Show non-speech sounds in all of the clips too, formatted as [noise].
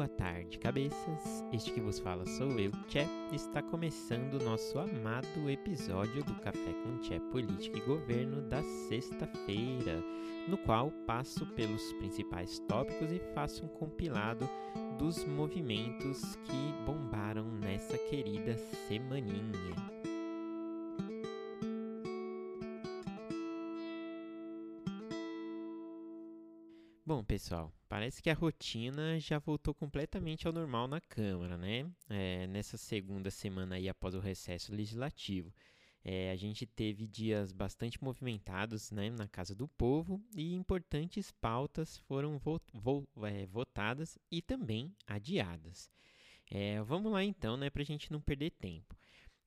Boa tarde, cabeças. Este que vos fala sou eu, Tché. Está começando o nosso amado episódio do Café com Tché Política e Governo da sexta-feira, no qual passo pelos principais tópicos e faço um compilado dos movimentos que bombaram nessa querida semaninha. Pessoal, parece que a rotina já voltou completamente ao normal na Câmara, né? É, nessa segunda semana aí após o recesso legislativo. É, a gente teve dias bastante movimentados né, na Casa do Povo e importantes pautas foram vo vo é, votadas e também adiadas. É, vamos lá então, né, para a gente não perder tempo.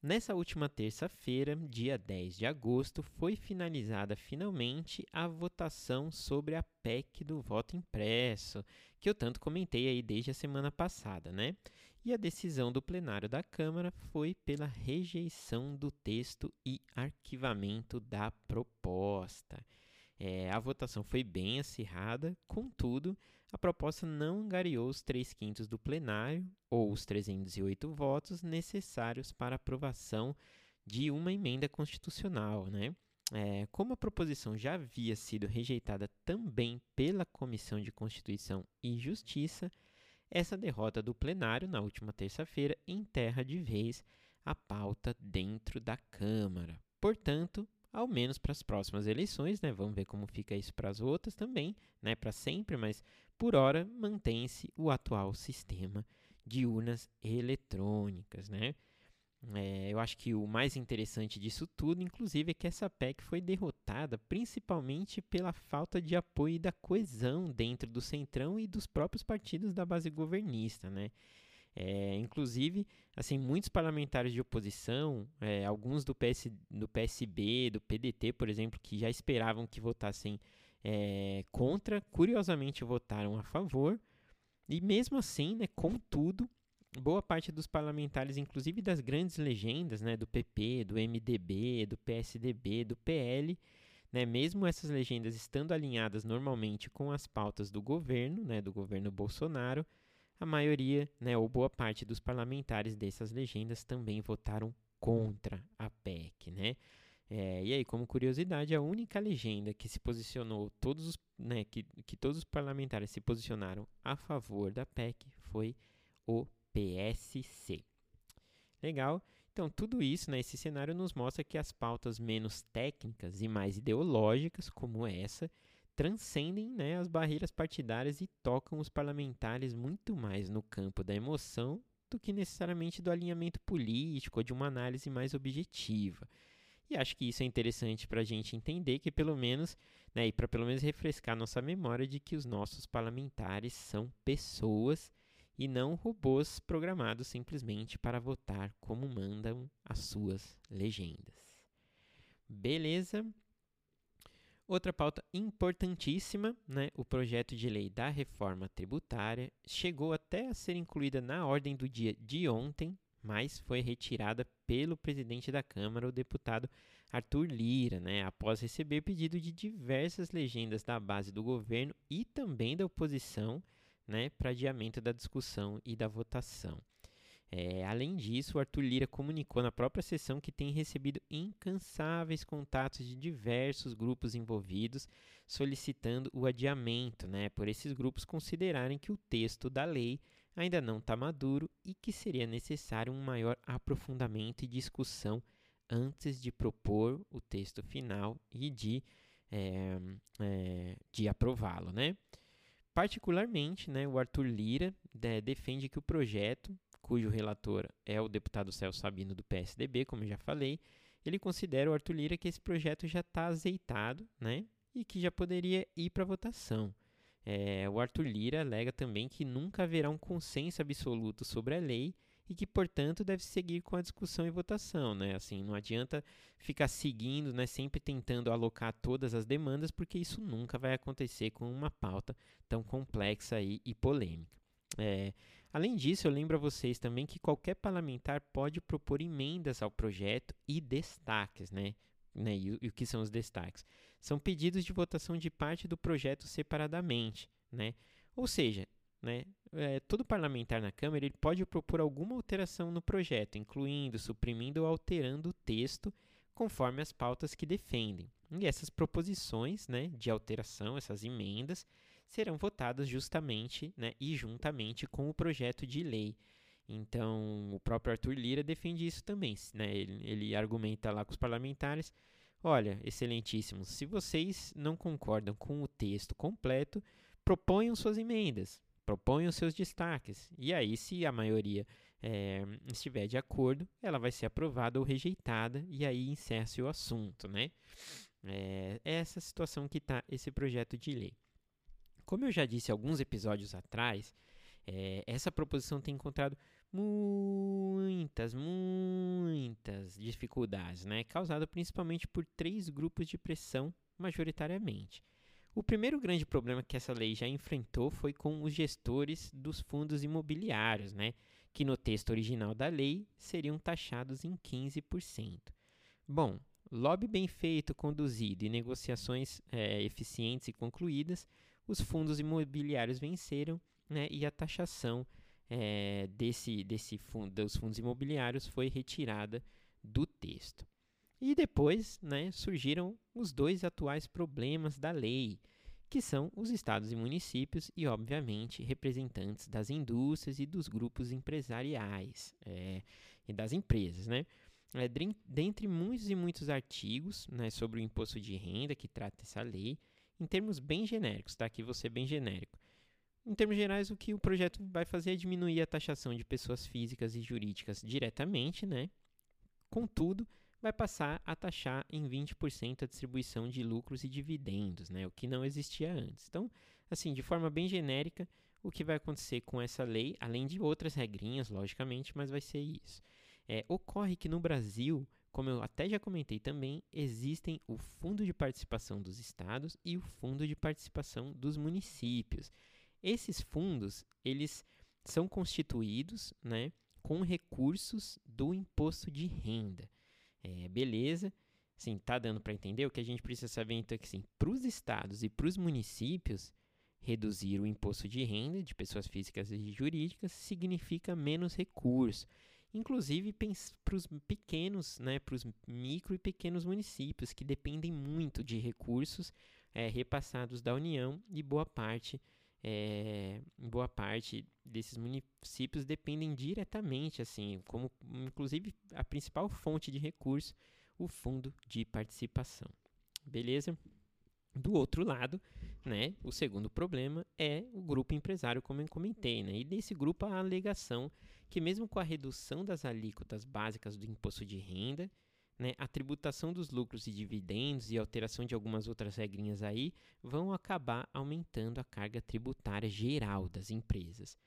Nessa última terça-feira, dia 10 de agosto, foi finalizada finalmente a votação sobre a PEC do voto impresso, que eu tanto comentei aí desde a semana passada, né? E a decisão do plenário da Câmara foi pela rejeição do texto e arquivamento da proposta. É, a votação foi bem acirrada, contudo, a proposta não angariou os 3 quintos do plenário, ou os 308 votos necessários para aprovação de uma emenda constitucional. Né? É, como a proposição já havia sido rejeitada também pela Comissão de Constituição e Justiça, essa derrota do plenário na última terça-feira enterra de vez a pauta dentro da Câmara. Portanto, ao menos para as próximas eleições, né? Vamos ver como fica isso para as outras também, né? Para sempre, mas por hora mantém-se o atual sistema de urnas eletrônicas, né? É, eu acho que o mais interessante disso tudo, inclusive, é que essa PEC foi derrotada principalmente pela falta de apoio e da coesão dentro do Centrão e dos próprios partidos da base governista, né? É, inclusive, assim, muitos parlamentares de oposição, é, alguns do, PS, do PSB, do PDT, por exemplo, que já esperavam que votassem é, contra, curiosamente votaram a favor. E mesmo assim, né, contudo, boa parte dos parlamentares, inclusive das grandes legendas, né, do PP, do MDB, do PSDB, do PL, né, mesmo essas legendas estando alinhadas normalmente com as pautas do governo, né, do governo Bolsonaro, a maioria, né, ou boa parte dos parlamentares dessas legendas também votaram contra a PEC, né? É, e aí, como curiosidade, a única legenda que se posicionou, todos os, né, que, que todos os parlamentares se posicionaram a favor da PEC foi o PSC. Legal? Então, tudo isso, né, esse cenário nos mostra que as pautas menos técnicas e mais ideológicas, como essa, transcendem né, as barreiras partidárias e tocam os parlamentares muito mais no campo da emoção do que necessariamente do alinhamento político ou de uma análise mais objetiva. E acho que isso é interessante para a gente entender que, pelo menos, né, e para pelo menos refrescar nossa memória de que os nossos parlamentares são pessoas e não robôs programados simplesmente para votar como mandam as suas legendas. Beleza? Outra pauta importantíssima, né, o projeto de lei da reforma tributária, chegou até a ser incluída na ordem do dia de ontem, mas foi retirada pelo presidente da Câmara, o deputado Arthur Lira, né, após receber pedido de diversas legendas da base do governo e também da oposição né, para adiamento da discussão e da votação. É, além disso, o Arthur Lira comunicou na própria sessão que tem recebido incansáveis contatos de diversos grupos envolvidos solicitando o adiamento, né, por esses grupos considerarem que o texto da lei ainda não está maduro e que seria necessário um maior aprofundamento e discussão antes de propor o texto final e de, é, é, de aprová-lo. Né? Particularmente, né, o Arthur Lira é, defende que o projeto cujo relator é o deputado Celso Sabino do PSDB, como eu já falei, ele considera o Arthur Lira que esse projeto já está azeitado né, e que já poderia ir para votação. É, o Arthur Lira alega também que nunca haverá um consenso absoluto sobre a lei e que, portanto, deve seguir com a discussão e votação, né? Assim, não adianta ficar seguindo, né, sempre tentando alocar todas as demandas, porque isso nunca vai acontecer com uma pauta tão complexa e, polêmica. É, além disso, eu lembro a vocês também que qualquer parlamentar pode propor emendas ao projeto e destaques, né? né? E, e o que são os destaques? São pedidos de votação de parte do projeto separadamente, né? Ou seja, né? é, todo parlamentar na Câmara ele pode propor alguma alteração no projeto, incluindo, suprimindo ou alterando o texto conforme as pautas que defendem. E essas proposições né, de alteração, essas emendas, serão votadas justamente né, e juntamente com o projeto de lei. Então, o próprio Arthur Lira defende isso também. Né? Ele, ele argumenta lá com os parlamentares: olha, excelentíssimos, se vocês não concordam com o texto completo, proponham suas emendas, proponham seus destaques. E aí, se a maioria é, estiver de acordo, ela vai ser aprovada ou rejeitada, e aí encerra-se o assunto. Né? É, é essa situação que está esse projeto de lei. Como eu já disse alguns episódios atrás, é, essa proposição tem encontrado muitas, muitas dificuldades, né? causada principalmente por três grupos de pressão, majoritariamente. O primeiro grande problema que essa lei já enfrentou foi com os gestores dos fundos imobiliários, né? que no texto original da lei seriam taxados em 15%. Bom, lobby bem feito, conduzido e negociações é, eficientes e concluídas, os fundos imobiliários venceram né, e a taxação é, desse, desse fundo, dos fundos imobiliários foi retirada do texto. E depois né, surgiram os dois atuais problemas da lei, que são os estados e municípios e, obviamente, representantes das indústrias e dos grupos empresariais é, e das empresas. Né? É, dentre muitos e muitos artigos né, sobre o imposto de renda que trata essa lei, em termos bem genéricos, tá? Aqui você bem genérico. Em termos gerais, o que o projeto vai fazer é diminuir a taxação de pessoas físicas e jurídicas diretamente, né? Contudo, vai passar a taxar em 20% a distribuição de lucros e dividendos, né? O que não existia antes. Então, assim, de forma bem genérica, o que vai acontecer com essa lei, além de outras regrinhas, logicamente, mas vai ser isso. É, ocorre que no Brasil, como eu até já comentei também, existem o Fundo de Participação dos Estados e o Fundo de Participação dos Municípios. Esses fundos, eles são constituídos né, com recursos do imposto de renda. É, beleza? Sim, tá dando para entender? O que a gente precisa saber então é que, sim, para os estados e para os municípios, reduzir o imposto de renda de pessoas físicas e jurídicas significa menos recurso. Inclusive para os pequenos, né, para os micro e pequenos municípios que dependem muito de recursos é, repassados da União e boa parte é, boa parte desses municípios dependem diretamente, assim, como inclusive a principal fonte de recurso, o fundo de participação. Beleza? Do outro lado, né, o segundo problema é o grupo empresário, como eu comentei, né? E nesse grupo a alegação que mesmo com a redução das alíquotas básicas do imposto de renda, né, a tributação dos lucros e dividendos e alteração de algumas outras regrinhas aí vão acabar aumentando a carga tributária geral das empresas.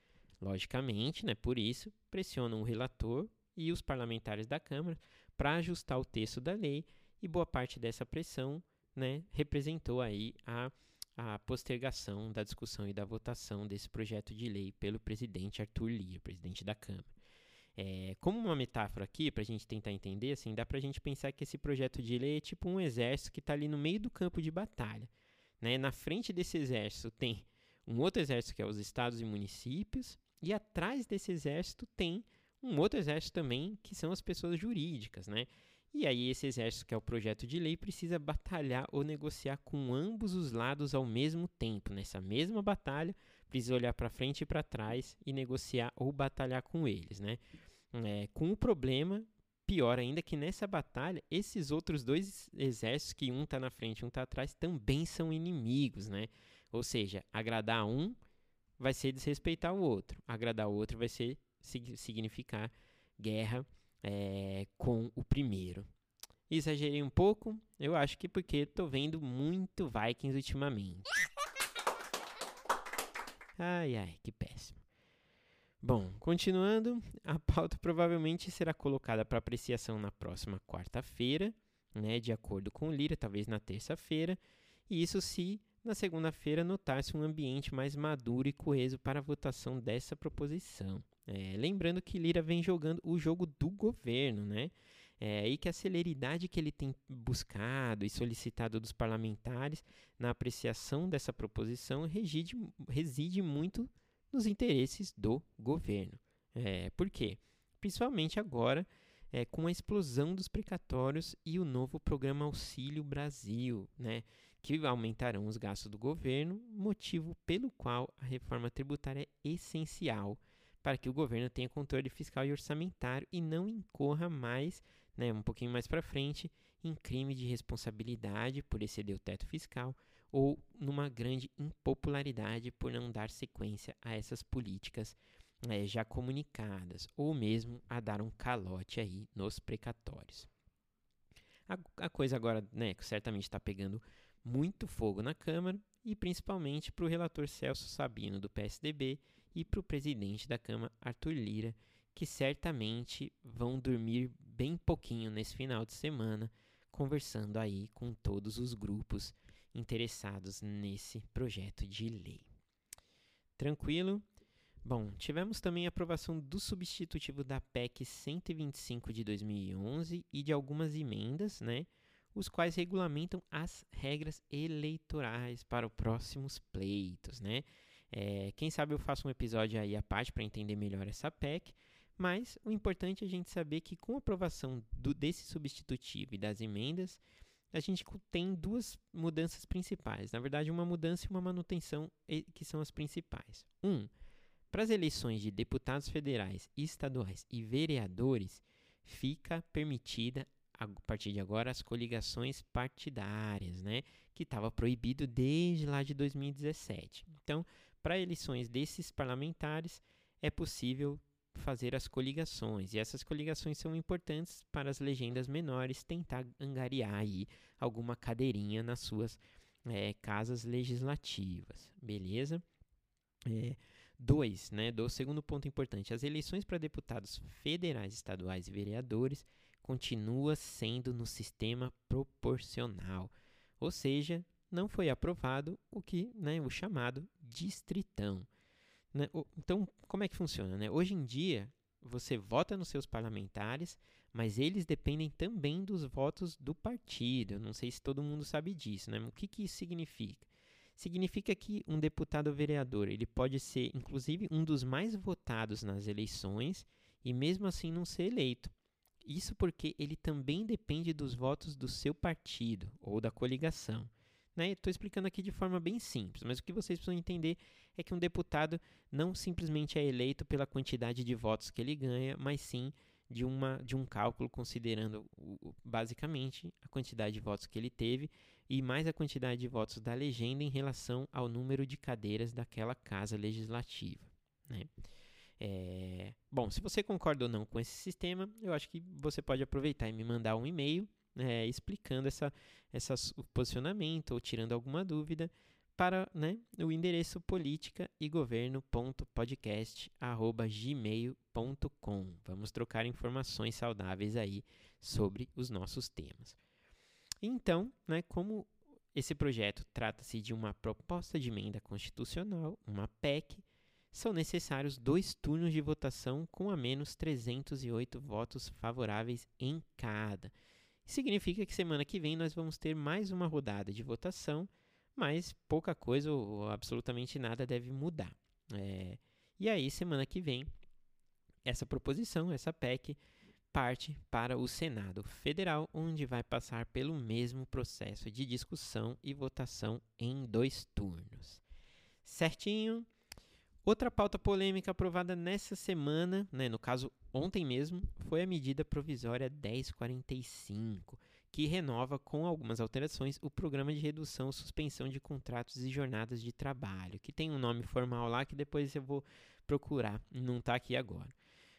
Logicamente, né, por isso, pressionam o relator e os parlamentares da Câmara para ajustar o texto da lei e boa parte dessa pressão né, representou aí a, a postergação da discussão e da votação desse projeto de lei pelo presidente Arthur Lira, presidente da Câmara. É, como uma metáfora aqui, para a gente tentar entender, assim, dá para a gente pensar que esse projeto de lei é tipo um exército que está ali no meio do campo de batalha. Né? Na frente desse exército tem um outro exército que é os estados e municípios, e atrás desse exército tem um outro exército também, que são as pessoas jurídicas, né? E aí esse exército, que é o projeto de lei, precisa batalhar ou negociar com ambos os lados ao mesmo tempo. Nessa mesma batalha, precisa olhar para frente e para trás e negociar ou batalhar com eles, né? É, com o problema, pior ainda, que nessa batalha, esses outros dois exércitos, que um está na frente e um está atrás, também são inimigos, né? Ou seja, agradar um vai ser desrespeitar o outro, agradar o outro vai ser significar guerra é, com o primeiro. Exagerei um pouco, eu acho que porque estou vendo muito Vikings ultimamente. Ai, ai, que péssimo. Bom, continuando, a pauta provavelmente será colocada para apreciação na próxima quarta-feira, né, de acordo com o Lira, talvez na terça-feira, e isso se na segunda-feira notar-se um ambiente mais maduro e coeso para a votação dessa proposição. É, lembrando que Lira vem jogando o jogo do governo, né? É, e que a celeridade que ele tem buscado e solicitado dos parlamentares na apreciação dessa proposição reside, reside muito nos interesses do governo. É, por quê? Principalmente agora é, com a explosão dos precatórios e o novo programa Auxílio Brasil, né, que aumentarão os gastos do governo, motivo pelo qual a reforma tributária é essencial para que o governo tenha controle fiscal e orçamentário e não incorra mais, né, um pouquinho mais para frente, em crime de responsabilidade por exceder o teto fiscal ou numa grande impopularidade por não dar sequência a essas políticas é, já comunicadas, ou mesmo a dar um calote aí nos precatórios. A, a coisa agora, né, certamente está pegando muito fogo na Câmara e principalmente para o relator Celso Sabino do PSDB e para o presidente da Câmara Arthur Lira, que certamente vão dormir bem pouquinho nesse final de semana, conversando aí com todos os grupos interessados nesse projeto de lei. Tranquilo? Bom, tivemos também a aprovação do substitutivo da PEC 125 de 2011 e de algumas emendas, né, os quais regulamentam as regras eleitorais para os próximos pleitos, né? É, quem sabe eu faço um episódio aí à parte para entender melhor essa PEC, mas o importante é a gente saber que com a aprovação do, desse substitutivo e das emendas, a gente tem duas mudanças principais. Na verdade, uma mudança e uma manutenção que são as principais. Um, para as eleições de deputados federais, estaduais e vereadores, fica permitida a partir de agora as coligações partidárias, né, que estava proibido desde lá de 2017. Então, para eleições desses parlamentares é possível fazer as coligações e essas coligações são importantes para as legendas menores tentar angariar aí alguma cadeirinha nas suas é, casas legislativas, beleza? É, Dois, né, do segundo ponto importante, as eleições para deputados federais, estaduais e vereadores continua sendo no sistema proporcional, ou seja, não foi aprovado o que, né, o chamado distritão. Né? Então, como é que funciona? Né? Hoje em dia, você vota nos seus parlamentares, mas eles dependem também dos votos do partido. Eu não sei se todo mundo sabe disso. Né? O que, que isso significa? Significa que um deputado ou vereador ele pode ser, inclusive, um dos mais votados nas eleições e mesmo assim não ser eleito. Isso porque ele também depende dos votos do seu partido ou da coligação. Né? Estou explicando aqui de forma bem simples, mas o que vocês precisam entender é que um deputado não simplesmente é eleito pela quantidade de votos que ele ganha, mas sim de, uma, de um cálculo considerando basicamente a quantidade de votos que ele teve e mais a quantidade de votos da legenda em relação ao número de cadeiras daquela casa legislativa. Né? É, bom, se você concorda ou não com esse sistema, eu acho que você pode aproveitar e me mandar um e-mail é, explicando essa, essa posicionamento ou tirando alguma dúvida para né, o endereço política e governo.podcast@gmail.com. Vamos trocar informações saudáveis aí sobre os nossos temas. Então, né, como esse projeto trata-se de uma proposta de emenda constitucional, uma PEC, são necessários dois turnos de votação com a menos 308 votos favoráveis em cada. Significa que semana que vem nós vamos ter mais uma rodada de votação, mas pouca coisa ou absolutamente nada deve mudar. É, e aí, semana que vem, essa proposição, essa PEC, parte para o Senado Federal, onde vai passar pelo mesmo processo de discussão e votação em dois turnos. Certinho? Outra pauta polêmica aprovada nessa semana, né, no caso ontem mesmo, foi a medida provisória 1045, que renova com algumas alterações o programa de redução ou suspensão de contratos e jornadas de trabalho, que tem um nome formal lá que depois eu vou procurar, não está aqui agora.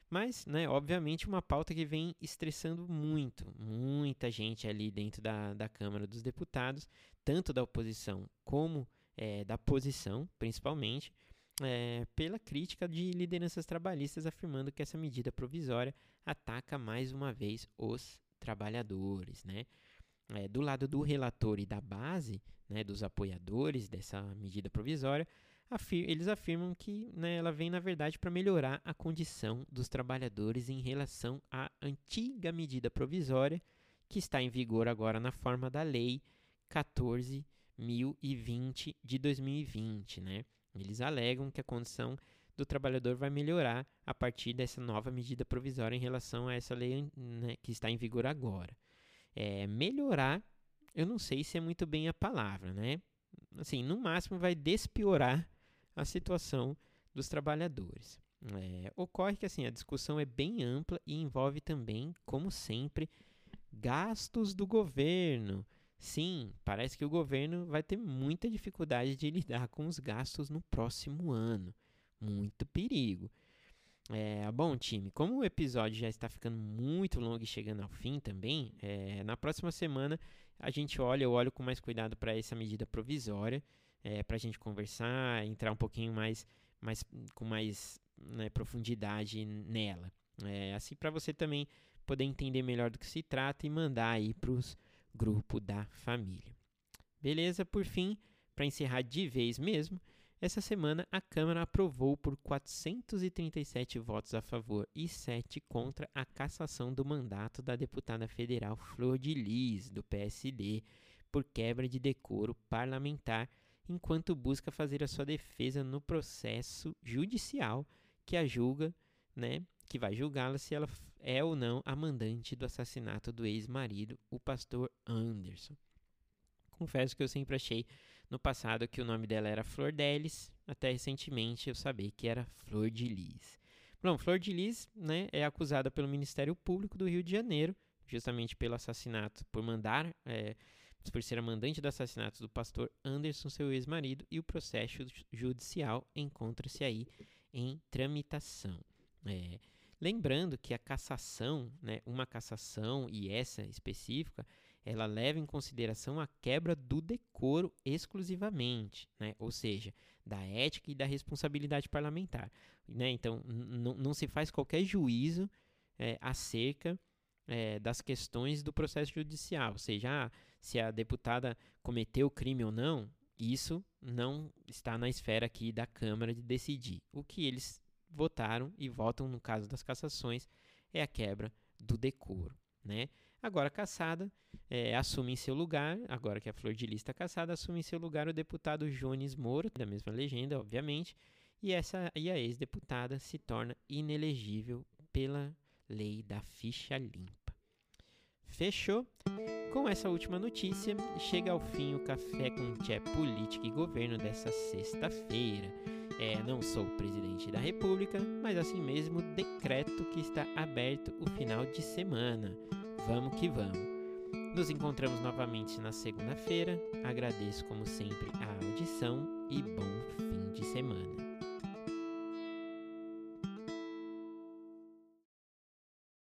Mas, né, obviamente, uma pauta que vem estressando muito, muita gente ali dentro da, da Câmara dos Deputados, tanto da oposição como é, da posição, principalmente, é, pela crítica de lideranças trabalhistas afirmando que essa medida provisória ataca mais uma vez os trabalhadores, né? É, do lado do relator e da base, né, dos apoiadores dessa medida provisória, afir eles afirmam que né, ela vem, na verdade, para melhorar a condição dos trabalhadores em relação à antiga medida provisória que está em vigor agora na forma da Lei 14.020 de 2020. Né? Eles alegam que a condição do trabalhador vai melhorar a partir dessa nova medida provisória em relação a essa lei né, que está em vigor agora. É, melhorar, eu não sei se é muito bem a palavra, né? Assim, no máximo vai despiorar a situação dos trabalhadores. É, ocorre que assim a discussão é bem ampla e envolve também, como sempre, gastos do governo. Sim, parece que o governo vai ter muita dificuldade de [laughs] lidar com os gastos no próximo ano. Muito perigo. É, bom, time, como o episódio já está ficando muito longo e chegando ao fim também, é, na próxima semana a gente olha, eu olho com mais cuidado para essa medida provisória, é, para a gente conversar, entrar um pouquinho mais, mais com mais né, profundidade nela. É, assim para você também poder entender melhor do que se trata e mandar aí para os grupos da família. Beleza? Por fim, para encerrar de vez mesmo, essa semana a Câmara aprovou por 437 votos a favor e 7 contra a cassação do mandato da deputada federal Flor de Lis, do PSD, por quebra de decoro parlamentar, enquanto busca fazer a sua defesa no processo judicial que a julga, né, que vai julgá-la se ela é ou não a mandante do assassinato do ex-marido, o pastor Anderson. Confesso que eu sempre achei no passado que o nome dela era Flor Delis, até recentemente eu sabia que era Flor de Lis. Bom, Flor de Lis né, é acusada pelo Ministério Público do Rio de Janeiro, justamente pelo assassinato, por mandar, é, por ser a mandante do assassinato do pastor Anderson, seu ex-marido, e o processo judicial encontra-se aí em tramitação. É, lembrando que a cassação, né, uma cassação e essa específica, ela leva em consideração a quebra do decoro exclusivamente, né, ou seja, da ética e da responsabilidade parlamentar. Né? Então, não se faz qualquer juízo é, acerca é, das questões do processo judicial, ou seja, ah, se a deputada cometeu crime ou não, isso não está na esfera aqui da Câmara de decidir. O que eles votaram e votam no caso das cassações é a quebra do decoro, né? Agora caçada, é, assume em seu lugar, agora que a Flor de Lista caçada, assume em seu lugar o deputado Jones Moro, da mesma legenda, obviamente, e, essa, e a ex-deputada se torna inelegível pela lei da ficha limpa. Fechou? Com essa última notícia, chega ao fim o Café com Tché Política e Governo dessa sexta-feira. É, não sou presidente da República, mas assim mesmo decreto que está aberto o final de semana. Vamos que vamos. Nos encontramos novamente na segunda-feira. Agradeço como sempre a audição e bom fim de semana.